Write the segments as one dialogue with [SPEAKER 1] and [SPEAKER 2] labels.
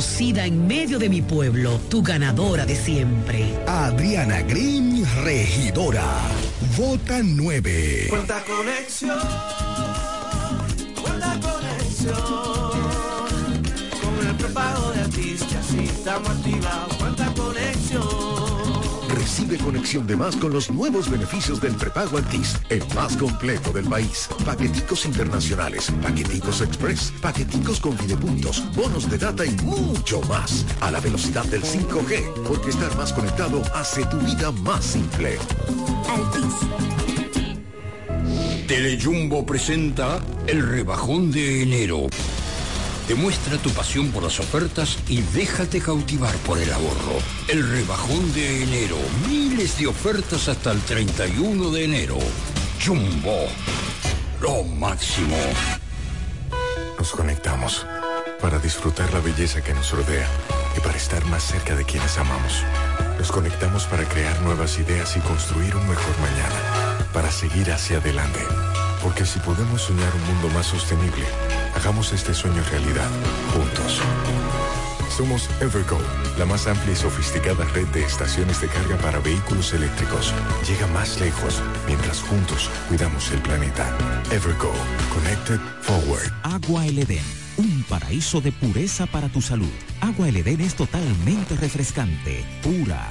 [SPEAKER 1] Conocida en medio de mi pueblo. Tu ganadora de siempre.
[SPEAKER 2] Adriana Green, regidora. Vota 9.
[SPEAKER 3] Cuenta conexión. Cuenta conexión. Con el prepago de artistas y estamos activados. Cuenta conexión.
[SPEAKER 2] De más con los nuevos beneficios del prepago Altis, el más completo del país. Paqueticos internacionales, paqueticos express, paqueticos con videopuntos, bonos de data y mucho más. A la velocidad del 5G, porque estar más conectado hace tu vida más simple.
[SPEAKER 4] Telejumbo presenta el rebajón de enero. Demuestra tu pasión por las ofertas y déjate cautivar por el ahorro. El rebajón de enero. Miles de ofertas hasta el 31 de enero. Jumbo. Lo máximo.
[SPEAKER 5] Nos conectamos para disfrutar la belleza que nos rodea y para estar más cerca de quienes amamos. Nos conectamos para crear nuevas ideas y construir un mejor mañana, para seguir hacia adelante. Porque si podemos soñar un mundo más sostenible, hagamos este sueño realidad, juntos. Somos Evergo, la más amplia y sofisticada red de estaciones de carga para vehículos eléctricos. Llega más lejos mientras juntos cuidamos el planeta. Evergo, Connected Forward.
[SPEAKER 6] Agua El Edén, un paraíso de pureza para tu salud. Agua El Edén es totalmente refrescante, pura.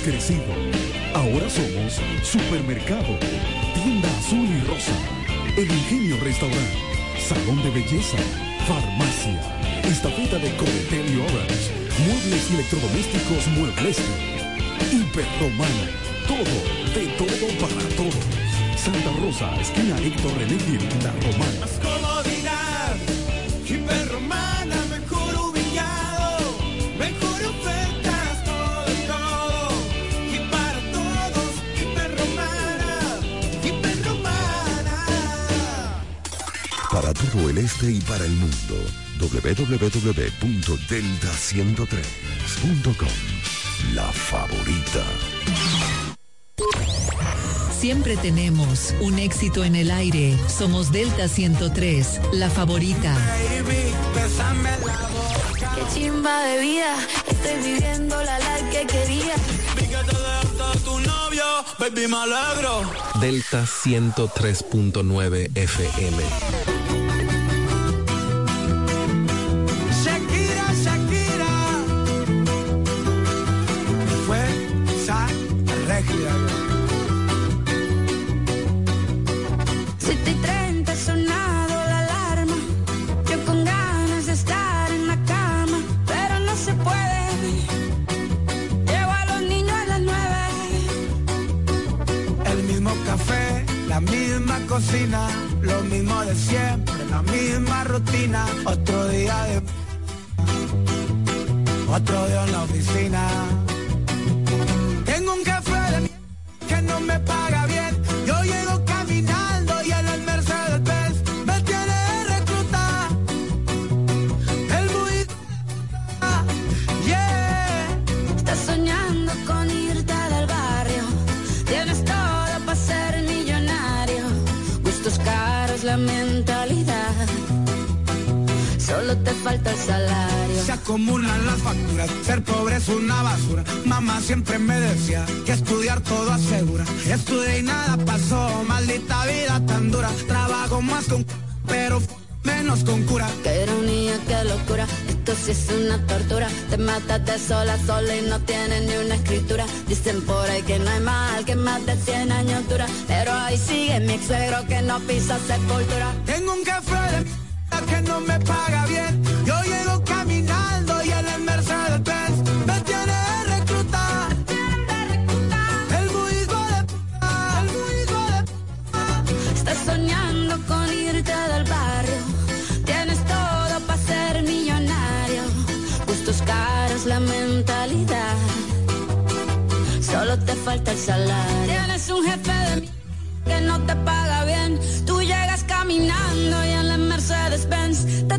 [SPEAKER 2] Crecido. Ahora somos Supermercado, Tienda Azul y Rosa, El Ingenio Restaurant, Salón de Belleza, Farmacia, Estafeta de Cometel y Orange, Muebles y Electrodomésticos Muebleste, Hiperromana, todo, de todo para todos. Santa Rosa, esquina Héctor René La Romana.
[SPEAKER 3] Todo
[SPEAKER 2] el este y para el mundo, www.delta103.com. La favorita.
[SPEAKER 7] Siempre tenemos un éxito en el aire. Somos Delta 103, la favorita.
[SPEAKER 3] Baby, la.
[SPEAKER 8] Qué chimba de vida,
[SPEAKER 9] estoy viviendo la life que quería.
[SPEAKER 10] Vi que te dejaste tu novio, baby, me alegro.
[SPEAKER 11] Delta 103.9 FM.
[SPEAKER 3] La
[SPEAKER 9] mentalidad. Solo te falta el salario.
[SPEAKER 3] Se acumulan las facturas, ser pobre es una basura. Mamá siempre me decía que estudiar todo asegura. Estudié y nada pasó, maldita vida tan dura. Trabajo más con pero menos con cura.
[SPEAKER 9] Qué ironía, qué locura, esto sí es una tortura. Te matas de sola, sola y no tienes ni una escritura. Dicen por ahí que no hay mal, que más de 100 años dura. Pero ahí sigue mi suegro que no pisa sepultura.
[SPEAKER 3] Tengo un café de que no me paga bien.
[SPEAKER 9] Falta el salario. Tienes un jefe de que no te paga bien. Tú llegas caminando y en la Mercedes Benz te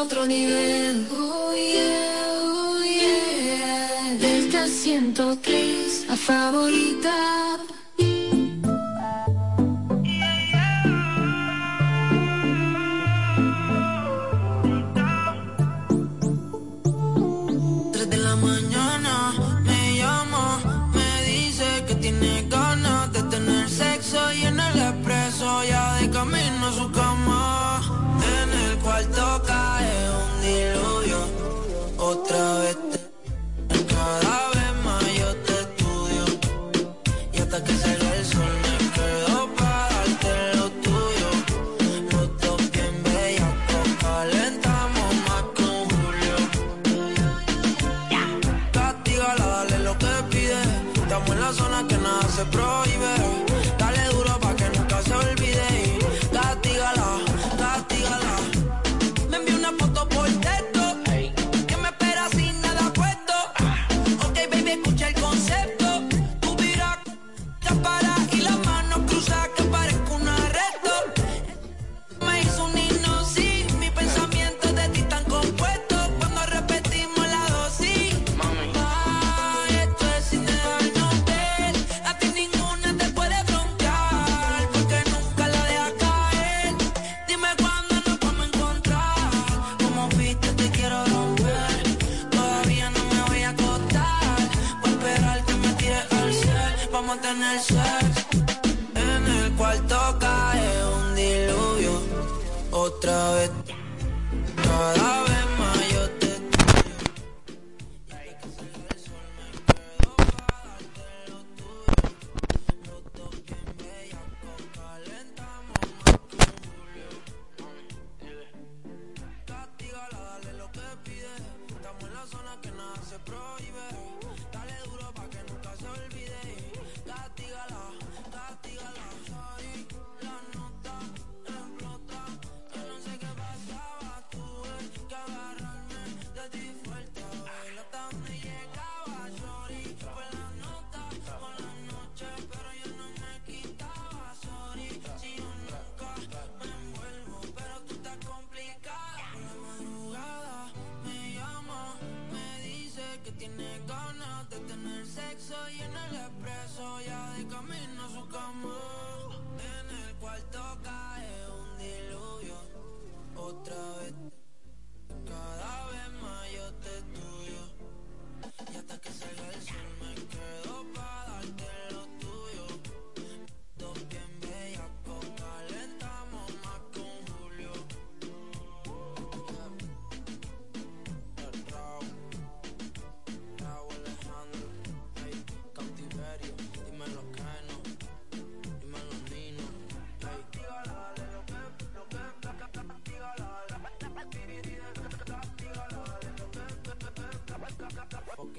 [SPEAKER 9] Otro nivel. Oh yeah, oh yeah. Desde 103 a favorita.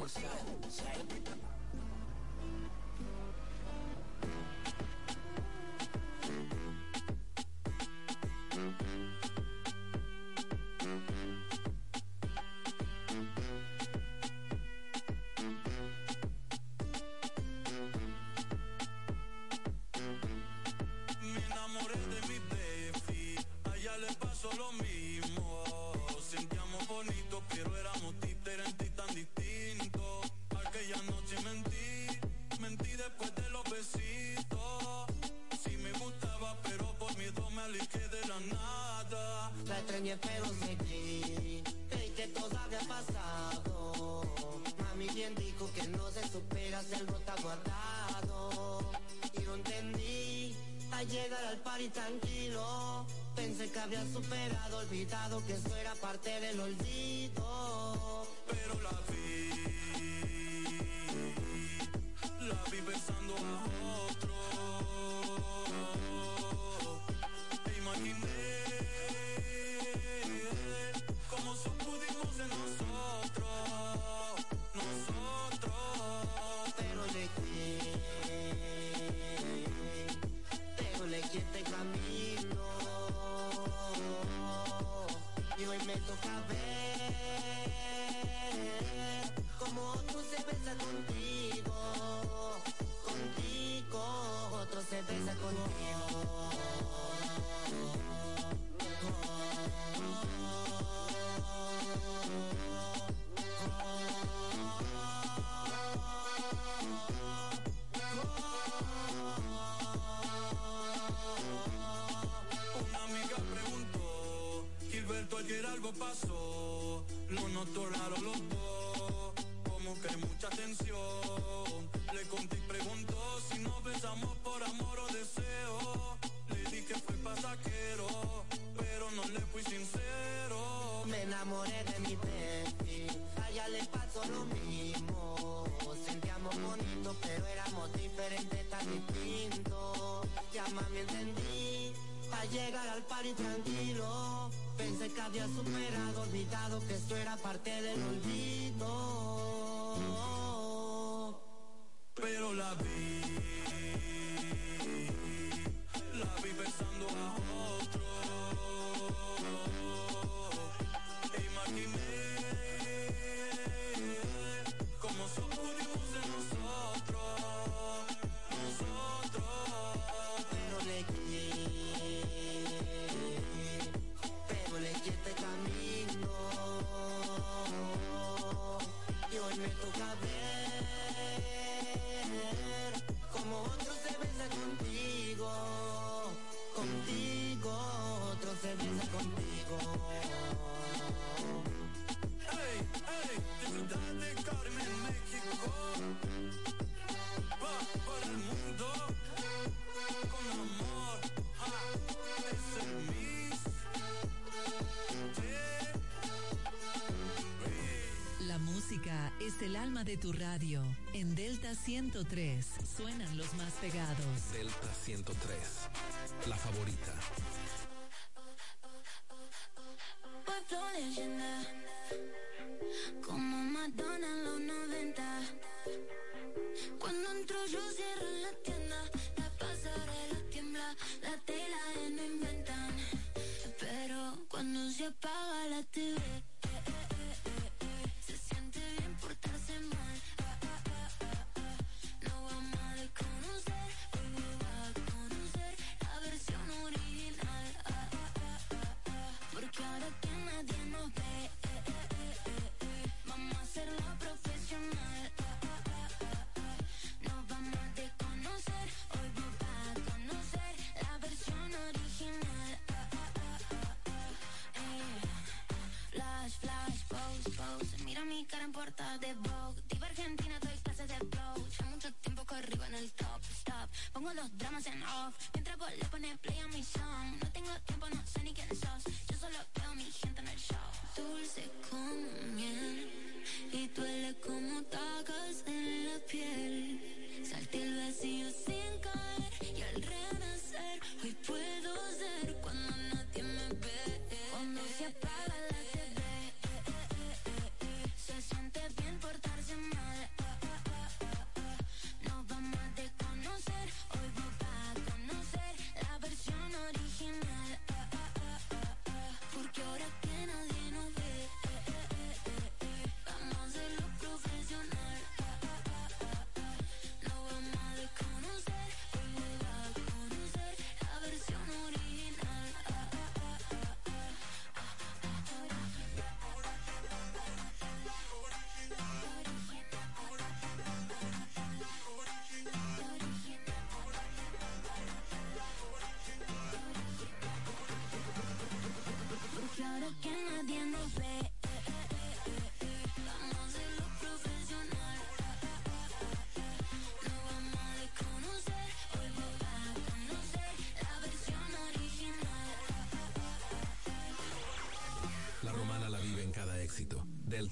[SPEAKER 12] forzado. la
[SPEAKER 10] nada.
[SPEAKER 13] Extrañé pero me di, triste cosa había pasado. Mami bien dijo que no se supera, el rota guardado. Y lo entendí, al llegar al party tranquilo, pensé que había superado, olvidado que eso era parte del olvido.
[SPEAKER 10] Pero la lo
[SPEAKER 13] mismo. Sentíamos bonito pero éramos diferentes, tan distintos Ya mami entendí a llegar al party tranquilo. Pensé que había superado, olvidado que esto era parte del olvido.
[SPEAKER 10] Pero la vida de
[SPEAKER 7] tu radio. En Delta 103 suenan los más pegados.
[SPEAKER 14] Delta 103, la favorita.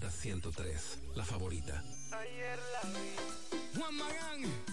[SPEAKER 14] 103. La favorita.
[SPEAKER 5] Ayer la vi.
[SPEAKER 15] Juan Magán.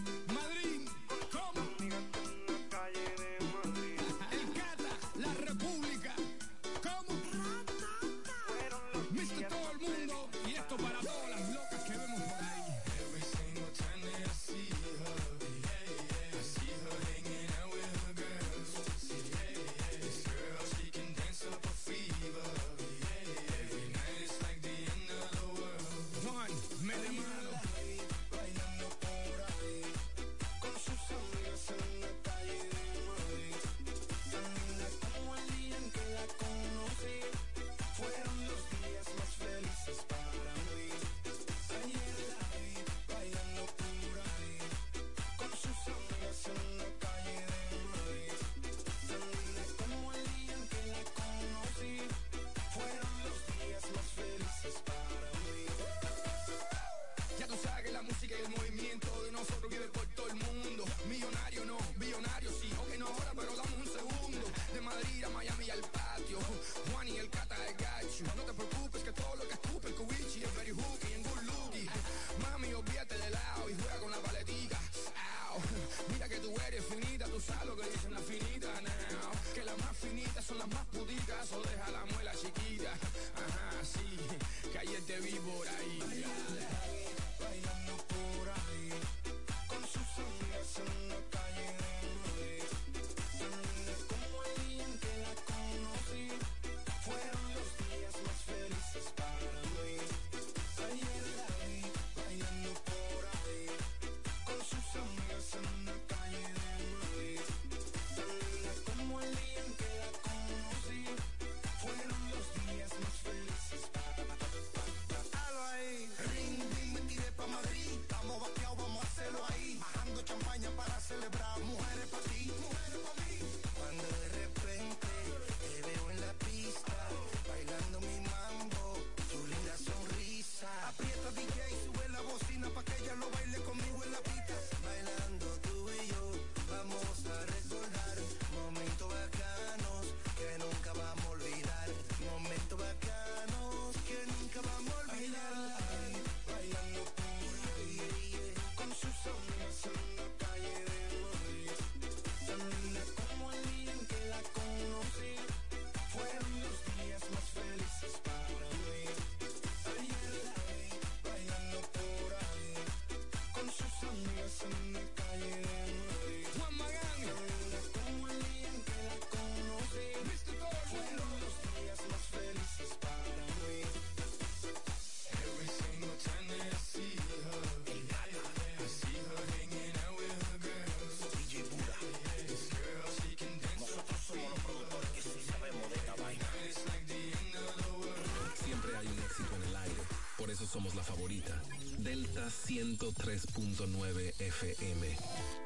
[SPEAKER 5] la
[SPEAKER 14] favorita. Delta 103.9 FM.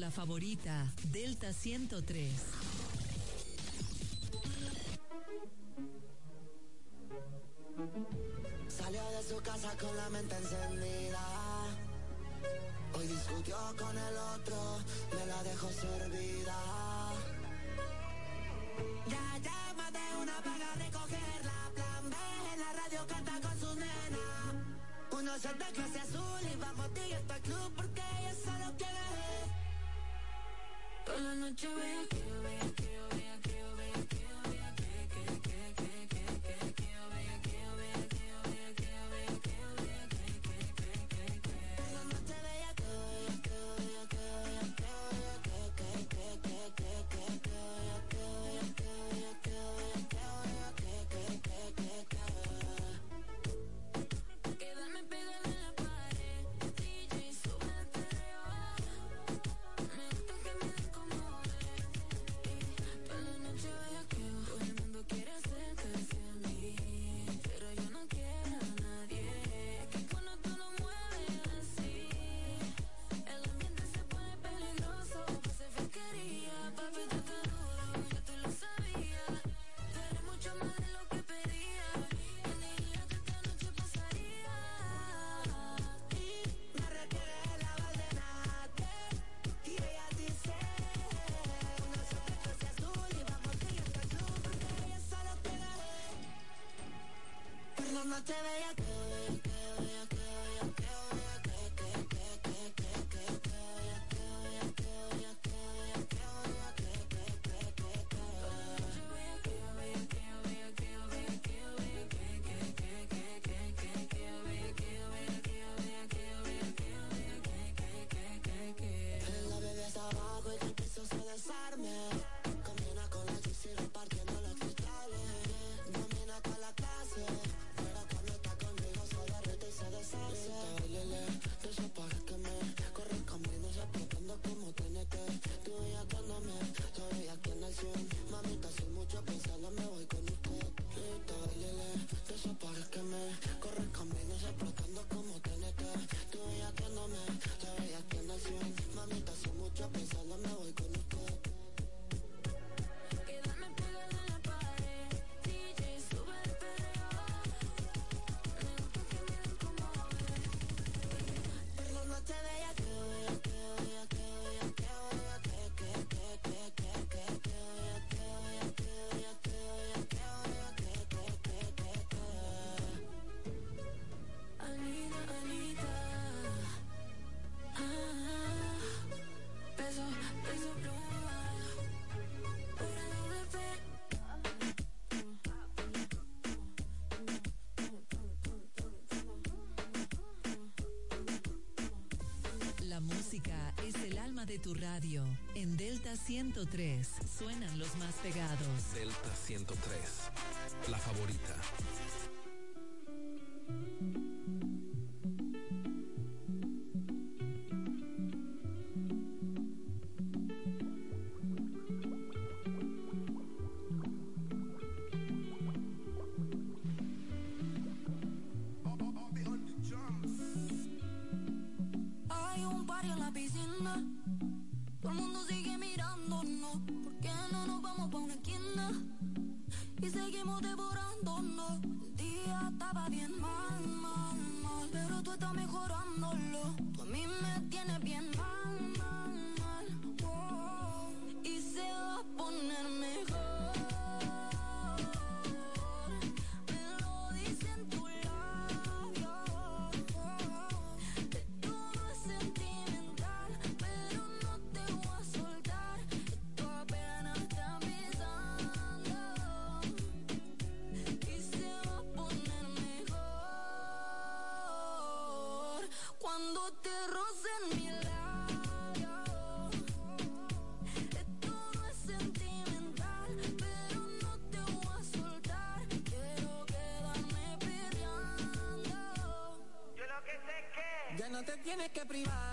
[SPEAKER 7] la
[SPEAKER 14] favorita, Delta 103.
[SPEAKER 13] te veía que
[SPEAKER 14] tu radio. En Delta 103 suenan los más pegados.
[SPEAKER 16] Delta 103, la favorita.
[SPEAKER 9] que privar.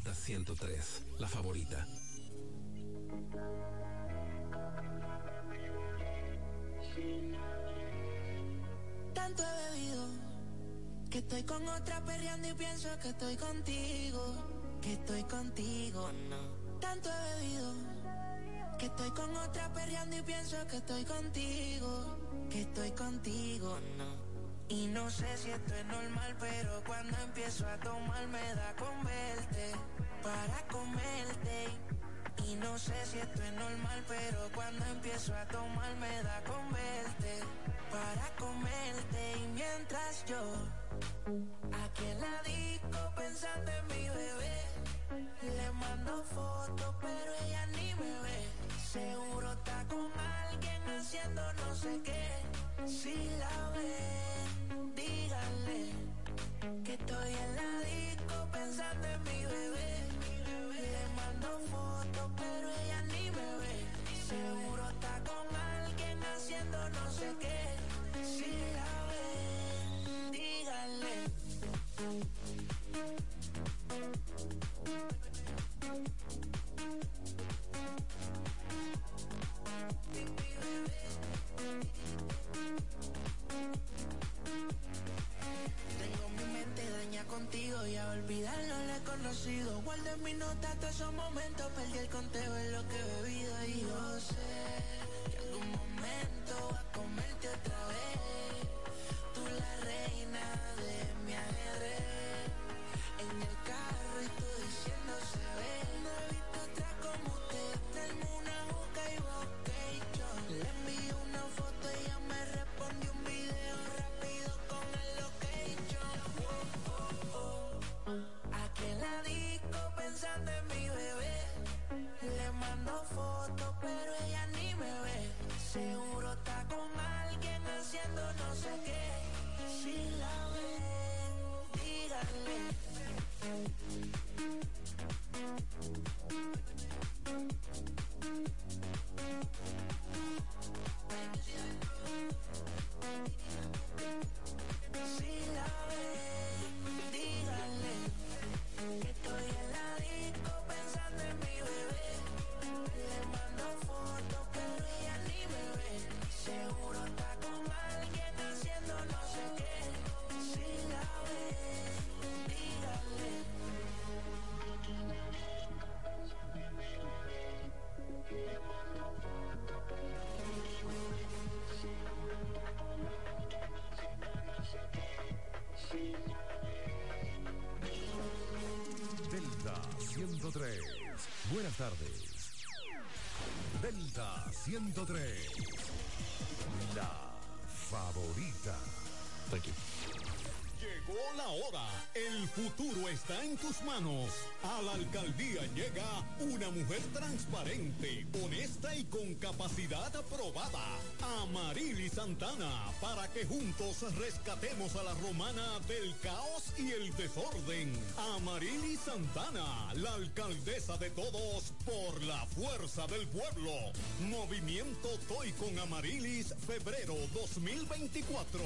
[SPEAKER 16] 103, la favorita.
[SPEAKER 9] Tanto he bebido que estoy con otra perreando y pienso que estoy contigo, que estoy contigo, no. Tanto he bebido que estoy con otra perreando y pienso que estoy contigo, que estoy contigo, no y no sé si esto es normal, pero cuando empiezo a tomar me da con verte, para comerte. Y no sé si esto es normal, pero cuando empiezo a tomar me da con verte, para comerte. Y mientras yo, aquí en la disco pensando en mi bebé, le mando fotos, pero ella ni me ve. Seguro está con alguien haciendo no sé qué, si la ve Díganle que estoy en la disco pensando en mi bebé. Le mando fotos, pero ella ni me ve. Seguro está con alguien haciendo no sé qué. Si la ve, díganle. sido.
[SPEAKER 17] Guardé mi nota todos esos momentos, perdí el conteo en lo que
[SPEAKER 9] veo. 103. Buenas tardes. Delta 103. La favorita.
[SPEAKER 18] Llegó la hora. El futuro está en tus manos. A la alcaldía llega una mujer transparente, honesta y con capacidad aprobada. Amarili Santana, para que juntos rescatemos a la romana del caos y el desorden. Amarili Santana, la alcaldesa de todos por la fuerza del pueblo. Movimiento Toy con Amarilis, febrero 2024.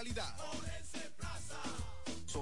[SPEAKER 19] Calidad.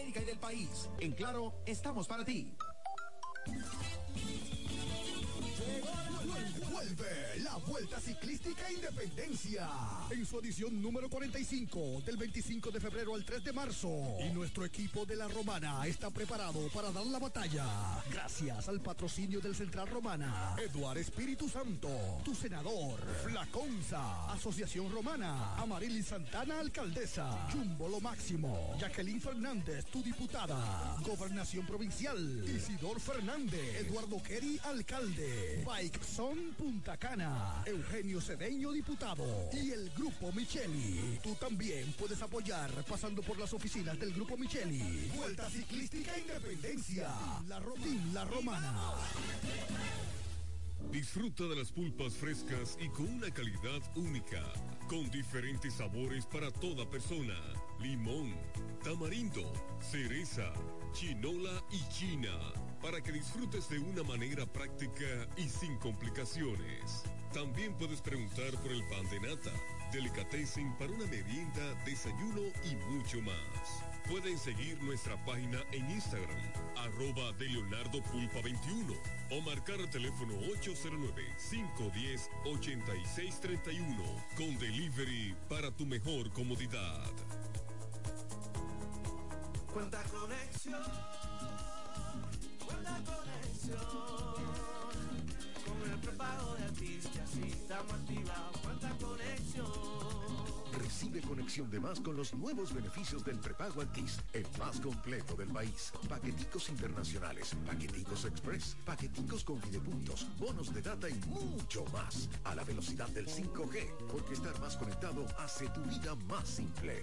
[SPEAKER 20] y del país. En Claro, estamos para ti.
[SPEAKER 9] La Vuelta Ciclística Independencia. En su edición número 45 del 25 de febrero al 3 de marzo. Y nuestro equipo de la Romana está preparado para dar la batalla. Gracias al patrocinio del Central Romana, Eduard Espíritu Santo, tu senador, Flaconza, Asociación Romana, Amarili Santana, alcaldesa, Jumbo Lo Máximo, Jacqueline Fernández, tu diputada, Gobernación Provincial, Isidor Fernández, Eduardo Kerry, alcalde, Bike Son Punta Eugenio Cedeño, diputado, y el Grupo Micheli. Tú también puedes apoyar pasando por las oficinas del Grupo Micheli. Vuelta Ciclística Independencia, la, Ro- Team La Romana.
[SPEAKER 21] Disfruta de las pulpas frescas y con una calidad única, con diferentes sabores para toda persona. Limón, tamarindo, cereza, chinola y china, para que disfrutes de una manera práctica y sin complicaciones. También puedes preguntar por el pan de nata, delicatessen para una merienda, desayuno y mucho más. Pueden seguir nuestra página en Instagram, arroba de Leonardo Pulpa 21 o marcar el teléfono 809-510-8631 con delivery para tu mejor comodidad.
[SPEAKER 22] Cuenta conexión, cuenta conexión. Con el prepago de artistas, si estamos activados, cuenta conexión.
[SPEAKER 23] Recibe conexión de más con los nuevos beneficios del prepago Altis, el más completo del país. Paqueticos internacionales, paqueticos express, paqueticos con videopuntos, bonos de data y mucho más. A la velocidad del 5G, porque estar más conectado hace tu vida más simple.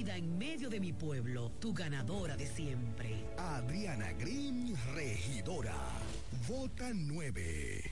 [SPEAKER 1] en medio de mi pueblo. Tu ganadora de siempre.
[SPEAKER 23] Adriana Green, regidora. Vota 9.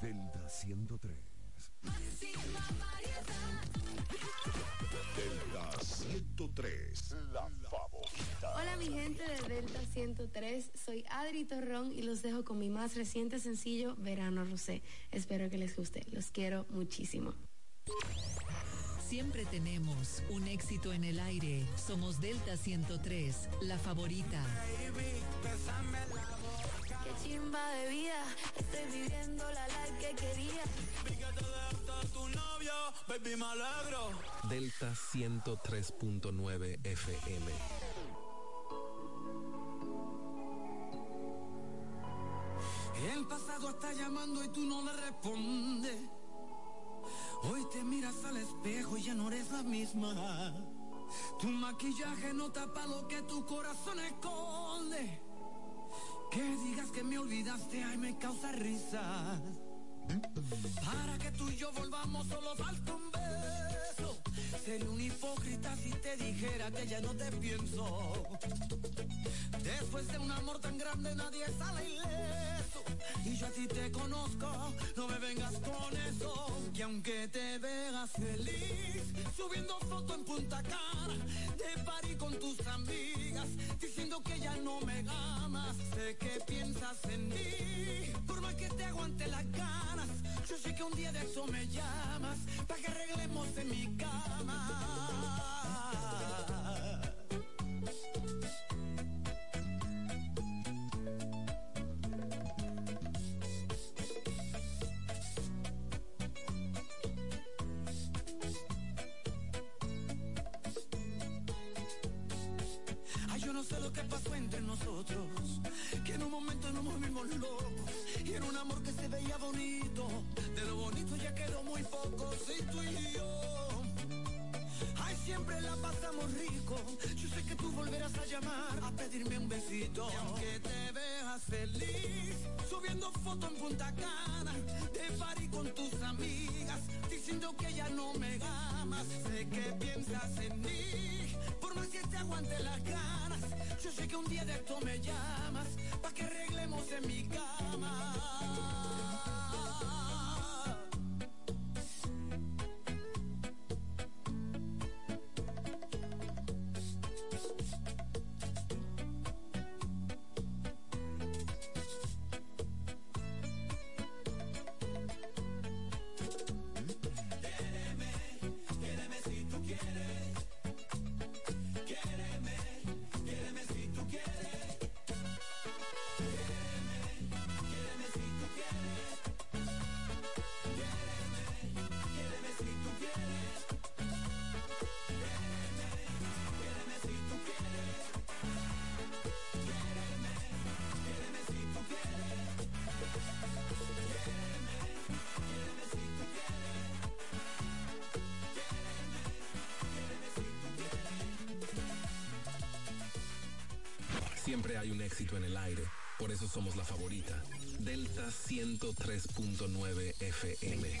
[SPEAKER 23] Delta 103. Delta 103. La favorita.
[SPEAKER 24] Hola mi gente de Delta 103, soy Adri Torrón y los dejo con mi más reciente sencillo Verano Rosé. Espero que les guste, los quiero muchísimo.
[SPEAKER 7] Siempre tenemos un éxito en el aire. Somos Delta 103, la favorita.
[SPEAKER 24] Chimba de vida, estoy viviendo la life que quería.
[SPEAKER 10] tu novio, baby, me alegro.
[SPEAKER 16] Delta 103.9 FM.
[SPEAKER 15] El pasado está llamando y tú no le respondes. Hoy te miras al espejo y ya no eres la misma. Tu maquillaje no tapa lo que tu corazón esconde. Que digas que me olvidaste, ay, me causa risa. Para que tú y yo volvamos, solo falta un beso. Sería un hipócrita si te dijera que ya no te pienso. Después de un amor tan grande, nadie sale ileso. Y yo a ti te conozco, no me vengas con eso. Que aunque te veas feliz, subiendo foto en Punta Cana, de party con tus amigas, diciendo que ya no me amas. Sé que piensas en mí, por más que te aguante las Yo sé que un día de eso me llamas, para que arreglemos en mi cama. Ay, yo no sé lo que pasó entre nosotros, que en un momento nos movimos locos y era un amor que se veía bonito, de lo bonito ya quedó muy poco, sí tú y yo. Ay, siempre la pasamos rico, yo sé que tú volverás a llamar a pedirme un besito. Y aunque te veas feliz, subiendo fotos en Punta Cana, de party con tus amigas, diciendo que ya no me amas, sé que piensas en mí, por más que te aguante las ganas, yo sé que un día de esto me llamas, pa' que arreglemos en mi cama.
[SPEAKER 14] En el aire. Por eso somos la favorita. Delta 103.9 FM.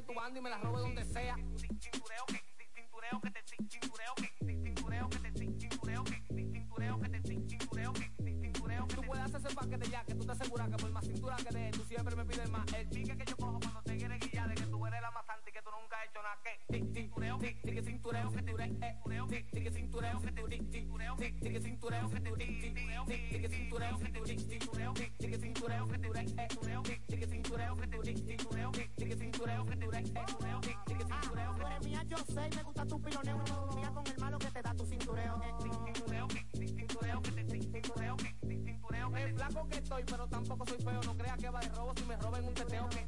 [SPEAKER 25] tu
[SPEAKER 26] banda y me la robe donde sea. Cintureo, que cintureo, que te que te cintureo, que cintureo, que te que cintureo, que tú puedes hacer ese paquete ya, que tú te aseguras que por más cintura que de tú siempre me pides que que que que que
[SPEAKER 25] mía, yo sé, me gusta tu piloneo. Mía con el malo que te da tu cintureo.
[SPEAKER 26] cintureo, que cintureo, que te cintureo, que cintureo, es flaco que estoy, pero tampoco soy feo. No crea que va de robo si me roban un teteo. Que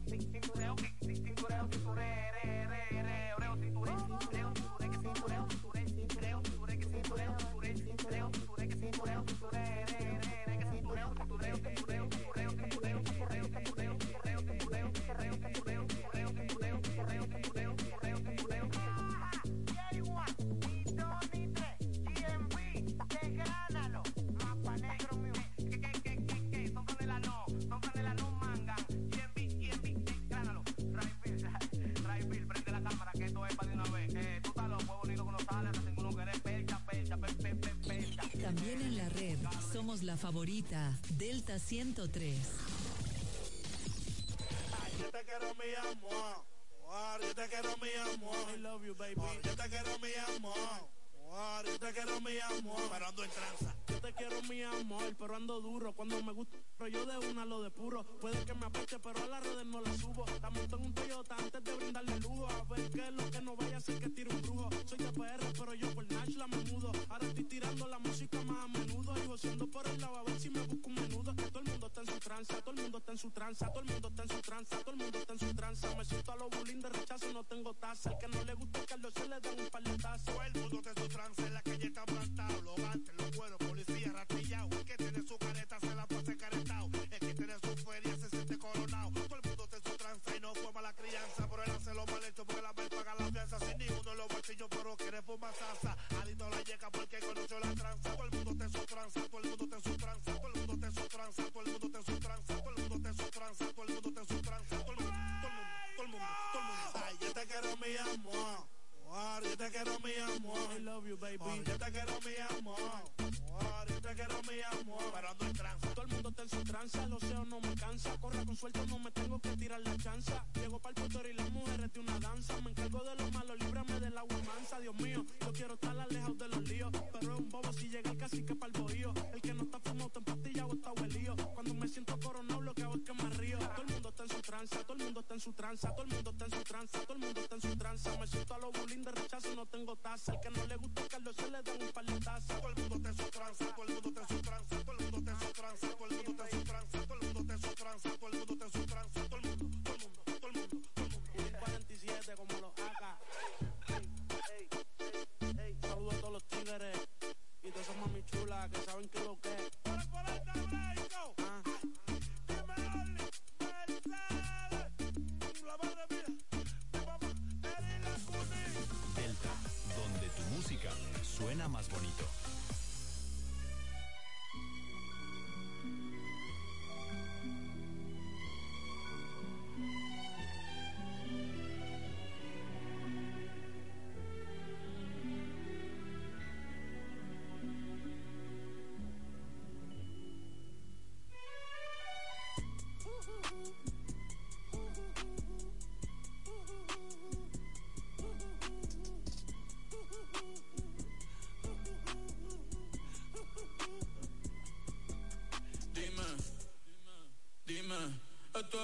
[SPEAKER 7] También en la red somos la favorita Delta 103.
[SPEAKER 10] Yo te quiero mi amor. Yo te quiero mi amor. I love you, baby. Yo te quiero mi amor. War, Yo te quiero mi amor. Pero ando en tranza.
[SPEAKER 27] Te quiero mi amor, pero ando duro cuando me gusta. Pero yo de una lo de puro. Puede que me apeche, pero a las redes no la subo. La monto en un Toyota antes de brindarle lujo. A ver qué es lo que no vaya a ser que tire un brujo. Soy de PR, pero yo por Nash la me mudo. Ahora estoy tirando la música más a menudo. Y siendo por el lado a ver si me busco un menudo. Todo el mundo está en su tranza, todo el mundo está en su tranza, todo el mundo está en su tranza, todo el mundo está en su tranza. Me siento a los bullying de rechazo, no tengo taza. El que no le gusta el Carlos se le da un par de tazas.
[SPEAKER 10] Todo el mundo está en su tranza, en la calle está plantado. Los guantes, bolsillo, pero quiere fumar salsa. Ali no la llega porque conoció la tranza. Todo el mundo te sotranza, todo el mundo te sotranza, todo el mundo te sotranza, todo el mundo te sotranza, todo el mundo te sotranza, todo el mundo te sotranza, todo el mundo, todo el mundo, todo el mundo, todo el mundo. Ay, yo te quiero mi amor. War, Yo te quiero mi amor. I love you, baby. Yo te quiero mi amor. Yo te quiero mi amor. Pero ando en tranza.
[SPEAKER 27] Todo el mundo está en su tranza, el océano no me cansa. Corre con suelto, no me tengo que tirar la chanza. Llego para el poder y las mujeres de una danza. Me encargo de lo malo, líbrame del agua mansa. Dios mío, yo quiero estar alejado de los líos. Pero es un bobo si llega el cacique para el bohío. El que no está fumado, está empastillado, está huelío. Cuando me siento coronado, tranza, todo el mundo está en su tranza, todo el mundo está en su tranza, todo el mundo está en su tranza. Me siento a los bullying de rechazo, no tengo taza. El que no le gusta Carlos se le da un par.
[SPEAKER 10] Todo el mundo está en su tranza, todo el mundo está en su tranza, todo el mundo está en su tranza, todo el mundo está en su tranza, todo el mundo está en su tranza, todo el mundo está en su tranza, todo el mundo,
[SPEAKER 28] más bonito.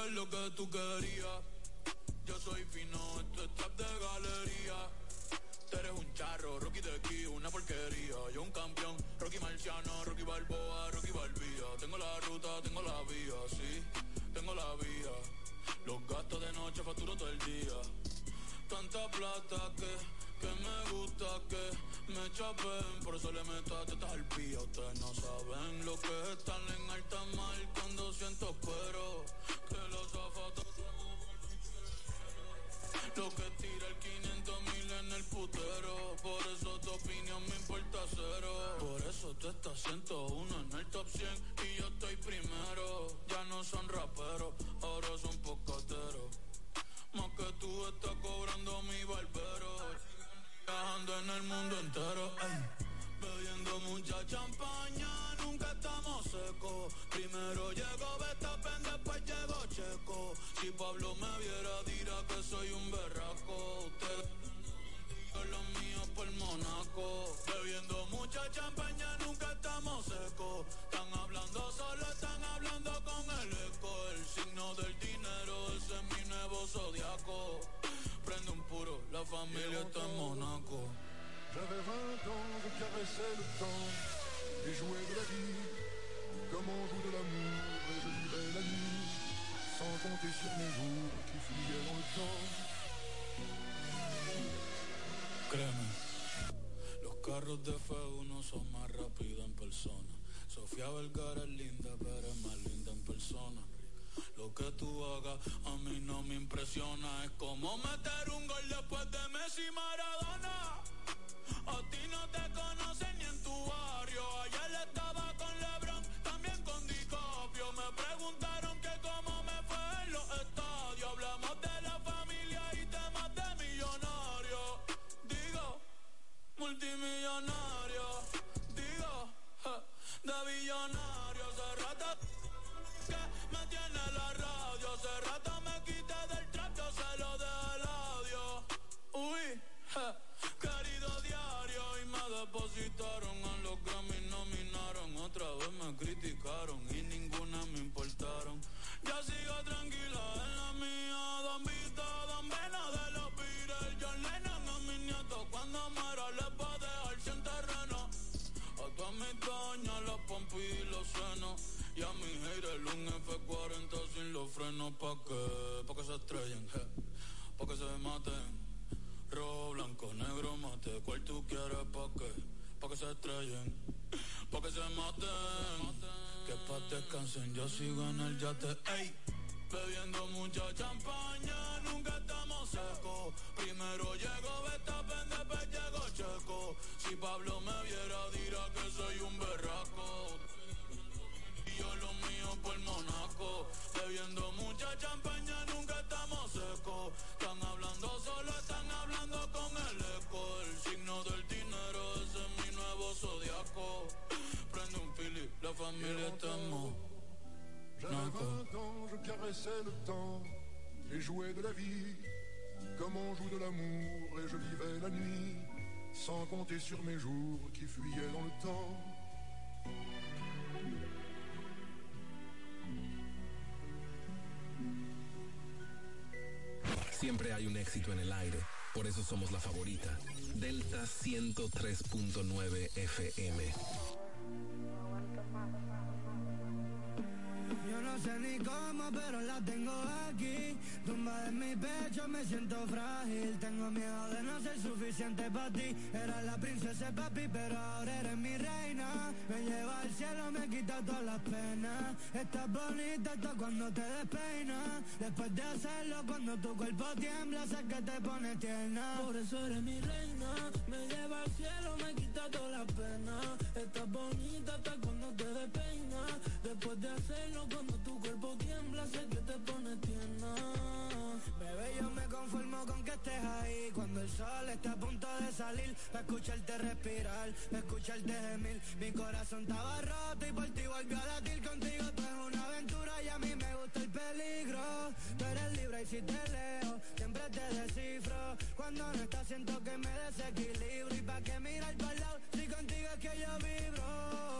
[SPEAKER 10] Lo que tú querías. Yo soy fino, esto es trap de galería. Tú eres un charro, Rocky de aquí, una porquería. Yo un campeón, Rocky Marciano, Rocky Balboa, Rocky Balbía. Tengo la ruta, tengo la vía, sí, tengo la vía. Los gastos de noche facturo todo el día. Tanta plata que, que me gusta que me chapen. Por eso le meto a tetas al pía. Ustedes no saben lo que es lo que tira el 500 mil en el putero. Por eso tu opinión me importa cero. Por eso tú estás 101 en el top 100 Créeme, los carros de F1 son más rápidos en persona. Sofía Vergara es linda, pero es más linda en persona. Lo que tú hagas a mí no me impresiona. Es como meter un gol después de Messi Maradona. A ti no te ¿Pa' que se estrellen, je. Que se maten. Rojo, blanco, negro, mate. ¿Cuál tú quieres? ¿Pa' qué? Pa' que se estrellen. Pa' que se maten. Que pa' descansen, yo sigo en el yate. Ey. Bebiendo mucha champaña, nunca estamos secos. Primero llegó Betapen, después llegó Checo. Si Pablo me viera, dirá que soy un
[SPEAKER 29] le temps et jouais de la vie comme on joue de l'amour et je vivais la nuit sans compter sur mes jours qui fuyaient dans le temps.
[SPEAKER 16] Siempre hay un éxito en el aire. Por eso somos la favorita. Delta 103.9 FM.
[SPEAKER 30] Suficiente para ti. Era la princesa papi, pero ahora eres mi reina. Me lleva al cielo, me quita todas las penas. Estás bonita hasta cuando te despeinas. Después de hacerlo, cuando tu cuerpo tiembla, sé que te pone tierna.
[SPEAKER 31] Por eso eres mi reina, me lleva al cielo, me quita todas las penas. Estás bonita hasta cuando te despeinas. Después de hacerlo, cuando tu cuerpo tiembla, sé que te pone tierna.
[SPEAKER 30] Yo me conformo con que estés ahí. Cuando el sol está a punto de salir Pa' escucharte respirar, pa' escucharte gemir. Mi corazón estaba roto y por ti volvió a latir. Contigo tú es una aventura y a mí me gusta el peligro. Tú eres libre y si te leo, siempre te descifro. Cuando no estás siento que me desequilibro. Y pa' que mirar para lado, si contigo es que yo vibro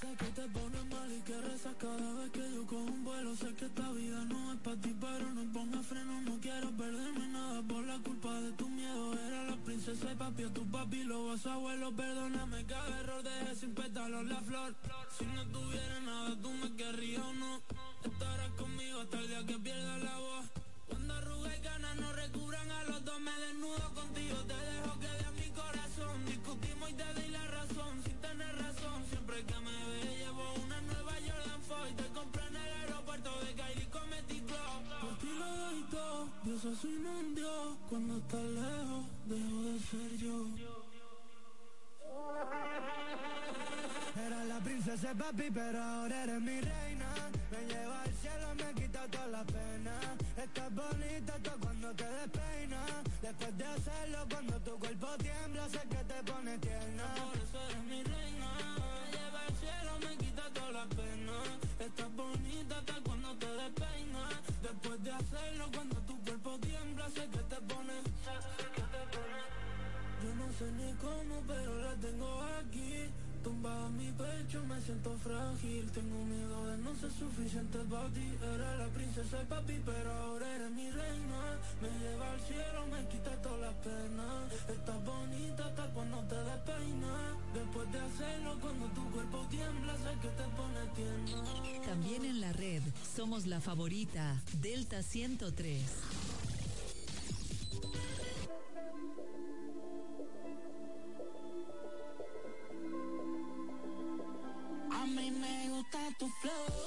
[SPEAKER 31] Sé que te pones mal y que rezas cada vez que yo cojo un vuelo. Sé que esta vida no es para ti, pero no ponga freno. No quiero perderme nada por la culpa de tu miedo. Era la princesa y papi a tu papi, lo vas abuelo. Perdóname cada error, dejé sin pétalos la flor. Si no tuviera nada, tú me querrías o no. Estarás conmigo hasta el día que pierda la voz. Cuando arruga y ganas no recubran a los dos, me desnudo contigo. Te dejo que de mi corazón. Discutimos y te doy la razón, que me ve, llevo una nueva Jordan 4. Te compré en el aeropuerto de Kylie cometí club. Por ti lo doy todo, Dios soy un Dios. Cuando estás lejos, dejo de ser yo.
[SPEAKER 30] Era la princesa papi, pero ahora eres mi reina. Me lleva al cielo, me quita toda la pena. Estás bonita hasta cuando te despeinas. Después de hacerlo, cuando tu cuerpo tiembla, sé que te pone tierna.
[SPEAKER 31] Por eso eres mi reina. Estás bonita hasta cuando te despeinas. Después de hacerlo, cuando tu cuerpo tiembla, sé que te pone. Sé que te pone. Yo no sé ni cómo, pero la tengo aquí. Tumbada en mi pecho, me siento frágil. Tengo miedo de no ser suficiente para ti. Era la princesa y papi, pero ahora eres mi reina. Me lleva al cielo, me quita todas las penas. Estás bonita hasta cuando te despeinas. Después de hacerlo, cuando tu cuerpo tiembla, sé que te pone tierna.
[SPEAKER 7] También en la red somos la favorita Delta 103.
[SPEAKER 31] Tu flow,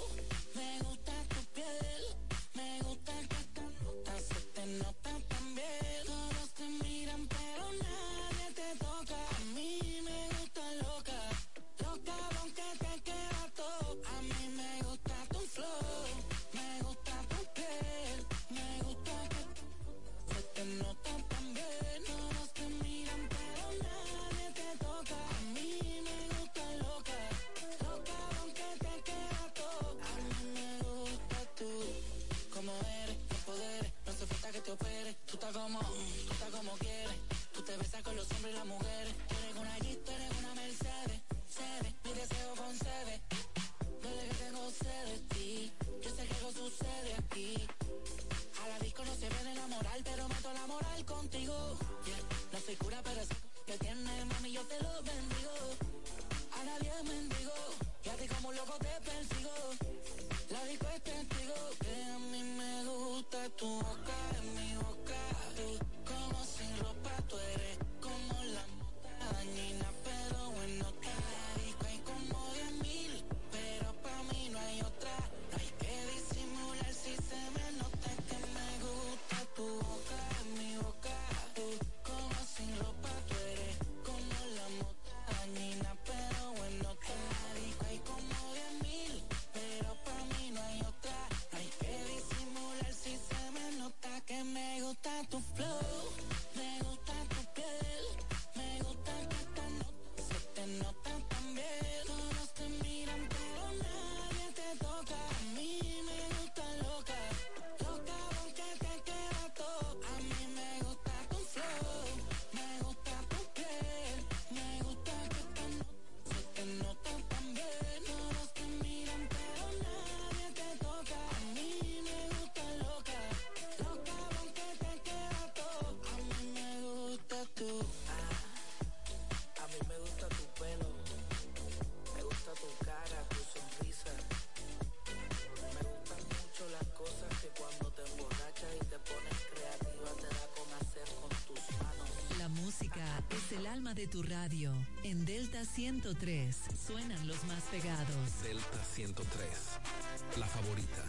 [SPEAKER 31] tu
[SPEAKER 7] radio. En Delta 103 suenan los más pegados.
[SPEAKER 22] Delta 103, la favorita.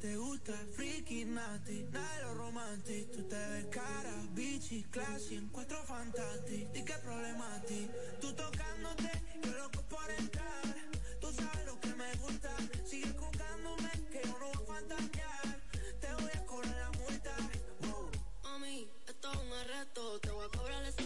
[SPEAKER 14] Te gusta, freaky,
[SPEAKER 32] nasty, nada de lo romantic. Tú te ves cara, bichi, classy, en cuatro fantastic. ¿Y qué problema a ti? Tú tocándote, yo loco por entrar. Tú sabes lo que me gusta. Sigue jugándome que yo no voy a fantasear. Te voy a cobrar la multa. Wow.
[SPEAKER 14] Mami, esto es un arresto. Te voy a cobrar esa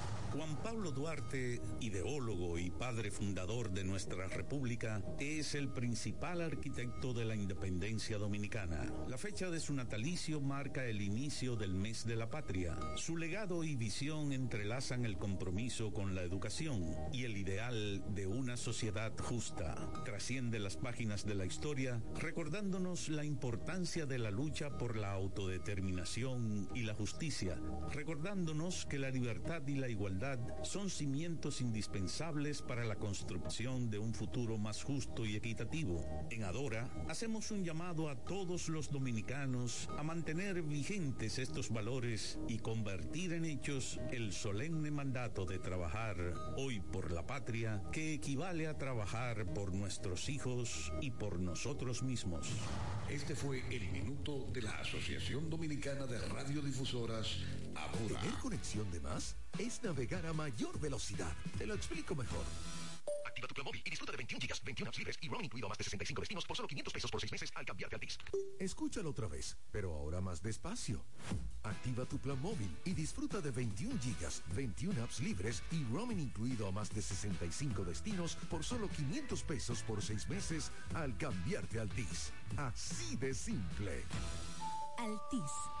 [SPEAKER 33] Juan Pablo Duarte, ideólogo y padre fundador de nuestra república, es el principal arquitecto de la independencia dominicana. La fecha de su natalicio marca el inicio del mes de la patria. Su legado y visión entrelazan el compromiso con la educación y el ideal de una sociedad justa. Trasciende las páginas de la historia recordándonos la importancia de la lucha por la autodeterminación y la justicia, recordándonos que la libertad y la igualdad son cimientos indispensables para la construcción de un futuro más justo y equitativo. En Adora hacemos un llamado a todos los dominicanos a mantener vigentes estos valores y convertir en hechos el solemne mandato de trabajar hoy por la patria que equivale a trabajar por nuestros hijos y por nosotros mismos.
[SPEAKER 34] Este fue el minuto de la Asociación Dominicana de Radiodifusoras, Adora.
[SPEAKER 23] ¿Tener conexión de más? Es navegar a mayor velocidad. Te lo explico mejor.
[SPEAKER 35] Activa tu plan móvil y disfruta de 21 gigas, 21 apps libres y roaming incluido a más de 65 destinos por solo 500 pesos por 6 meses al cambiarte a Altis.
[SPEAKER 23] Escúchalo otra vez, pero ahora más despacio. Activa tu plan móvil y disfruta de 21 gigas, 21 apps libres y roaming incluido a más de 65 destinos por solo 500 pesos por 6 meses al cambiarte a Altis. Así de simple.
[SPEAKER 36] Altis.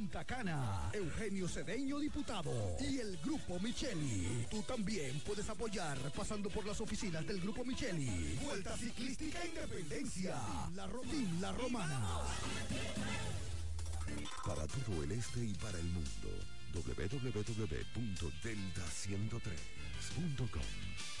[SPEAKER 36] Punta Eugenio Cedeño, diputado, y el Grupo Micheli. Tú también puedes apoyar pasando por las oficinas del Grupo Micheli. Vuelta Ciclística Independencia, la, Ro- la Romana.
[SPEAKER 2] Para todo el este y para el mundo, www.delta103.com.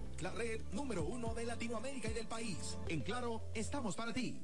[SPEAKER 20] la red número uno de Latinoamérica y del país. En Claro, estamos para ti.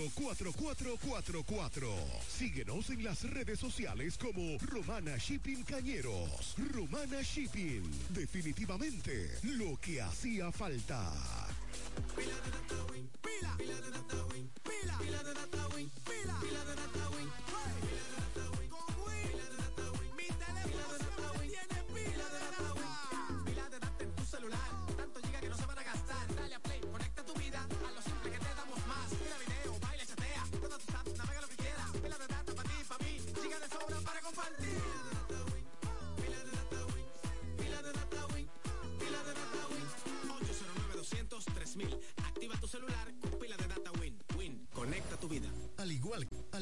[SPEAKER 2] 4444. Síguenos en las redes sociales como Romana Shipping Cañeros. Romana Shipping. Definitivamente lo que hacía falta.
[SPEAKER 15] Pila, pila, pila de data win, pila, pila de data win, pila, pila de. Pila de